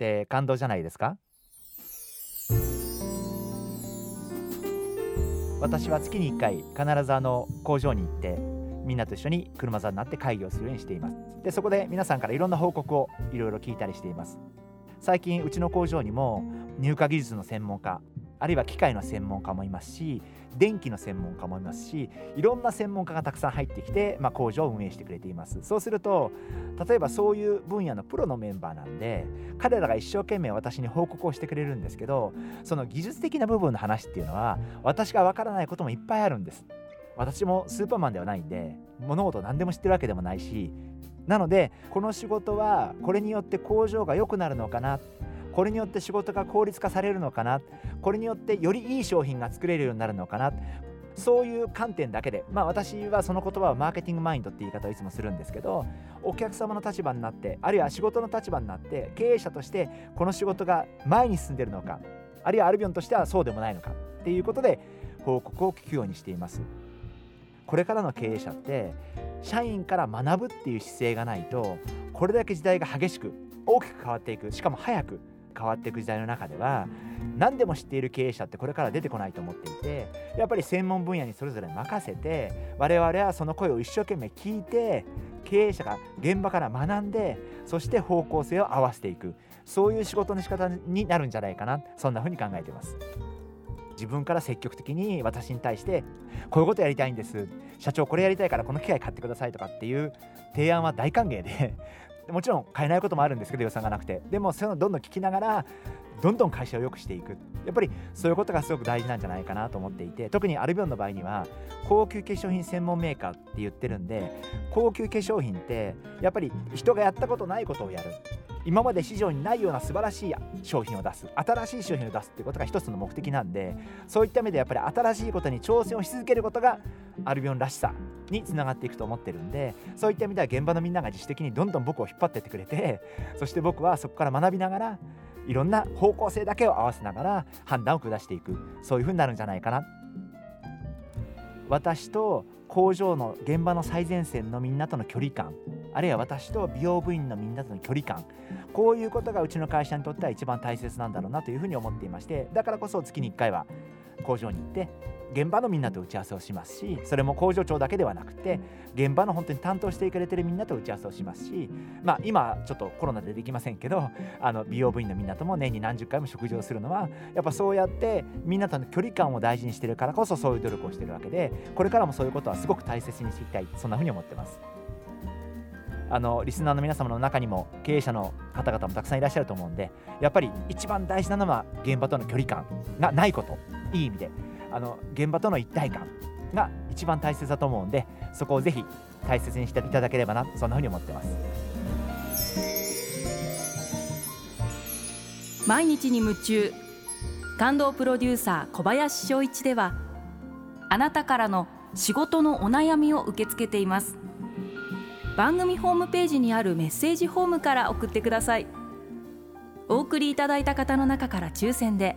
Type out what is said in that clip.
って感動じゃないですか？私は月に1回必ずあの工場に行ってみんなと一緒に車座になって会議をするようにしています。でそこで皆さんからいろんな報告をいろいろ聞いたりしています。最近うちの工場にも入荷技術の専門家あるいは機械の専門家もいますし電気の専門家もいますしいろんな専門家がたくさん入ってきて、まあ、工場を運営してくれています。そうすると例えばそういう分野のプロのメンバーなんで彼らが一生懸命私に報告をしてくれるんですけどその技術的な部分の話っていうのは私がわからないこともいっぱいあるんです。私もスーパーマンではないんで物事を何でも知ってるわけでもないしなのでこの仕事はこれによって工場が良くなるのかなこれによって仕事が効率化されるのかな？これによってよりいい商品が作れるようになるのかな？そういう観点だけでまあ私はその言葉はマーケティングマインドって言い方をいつもするんですけどお客様の立場になってあるいは仕事の立場になって経営者としてこの仕事が前に進んでるのかあるいはアルビオンとしてはそうでもないのかっていうことで報告を聞くようにしています。これからの経営者って社員から学ぶっていう姿勢がないとこれだけ時代が激しく大きく変わっていくしかも早く変わっていく時代の中では何でも知っている経営者ってこれから出てこないと思っていてやっぱり専門分野にそれぞれ任せて我々はその声を一生懸命聞いて経営者が現場から学んでそして方向性を合わせていく。そういう仕事の仕方になるんじゃないかな。そんな風に考えています。自分から積極的に私に対してこういうことやりたいんです。社長これやりたいからこの機械買ってくださいとかっていう提案は大歓迎でもちろん買えないこともあるんですけど予算がなくて。でもそういうのをどんどん聞きながらどんどん会社を良くしていく。やっぱりそういうことがすごく大事なんじゃないかなと思っていて。特にアルビオンの場合には高級化粧品専門メーカーって言ってるんで高級化粧品ってやっぱり人がやったことないことをやる。今まで市場にないような素晴らしい商品を出す新しい商品を出すっていうことが一つの目的なんでそういった意味でやっぱり新しいことに挑戦をし続けることがアルビオンらしさにつながっていくと思ってるんでそういった意味では現場のみんなが自主的にどんどん僕を引っ張ってってくれてそして僕はそこから学びながらいろんな方向性だけを合わせながら判断を下していく。そういう風になるんじゃないかな。私と工場の現場の最前線のみんなとの距離感あるいは私と美容部員のみんなとの距離感こういうことがうちの会社にとっては一番大切なんだろうなというふうに思っていましてだからこそ月に1回は工場に行って現場のみんなと打ち合わせをしますしそれも工場長だけではなくて現場の本当に担当してくれてるみんなと打ち合わせをしますしまあ今ちょっとコロナでできませんけどあの美容部員のみんなとも年に何十回も食事をするのはやっぱそうやってみんなとの距離感を大事にしてるからこそそういう努力をしてるわけでこれからもそういうことはすごく大切にしていきたいそんなふうに思ってます。あのリスナーの皆様の中にも経営者の方々もたくさんいらっしゃると思うんでやっぱり一番大事なのは現場との距離感がないこといい意味であの現場との一体感が一番大切だと思うんでそこをぜひ大切にしていただければなそんなふうに思ってます。毎日に夢中感動プロデューサー小林翔一ではあなたからの仕事のお悩みを受け付けています。番組ホームページにあるメッセージフォームから送ってください。お送りいただいた方の中から抽選で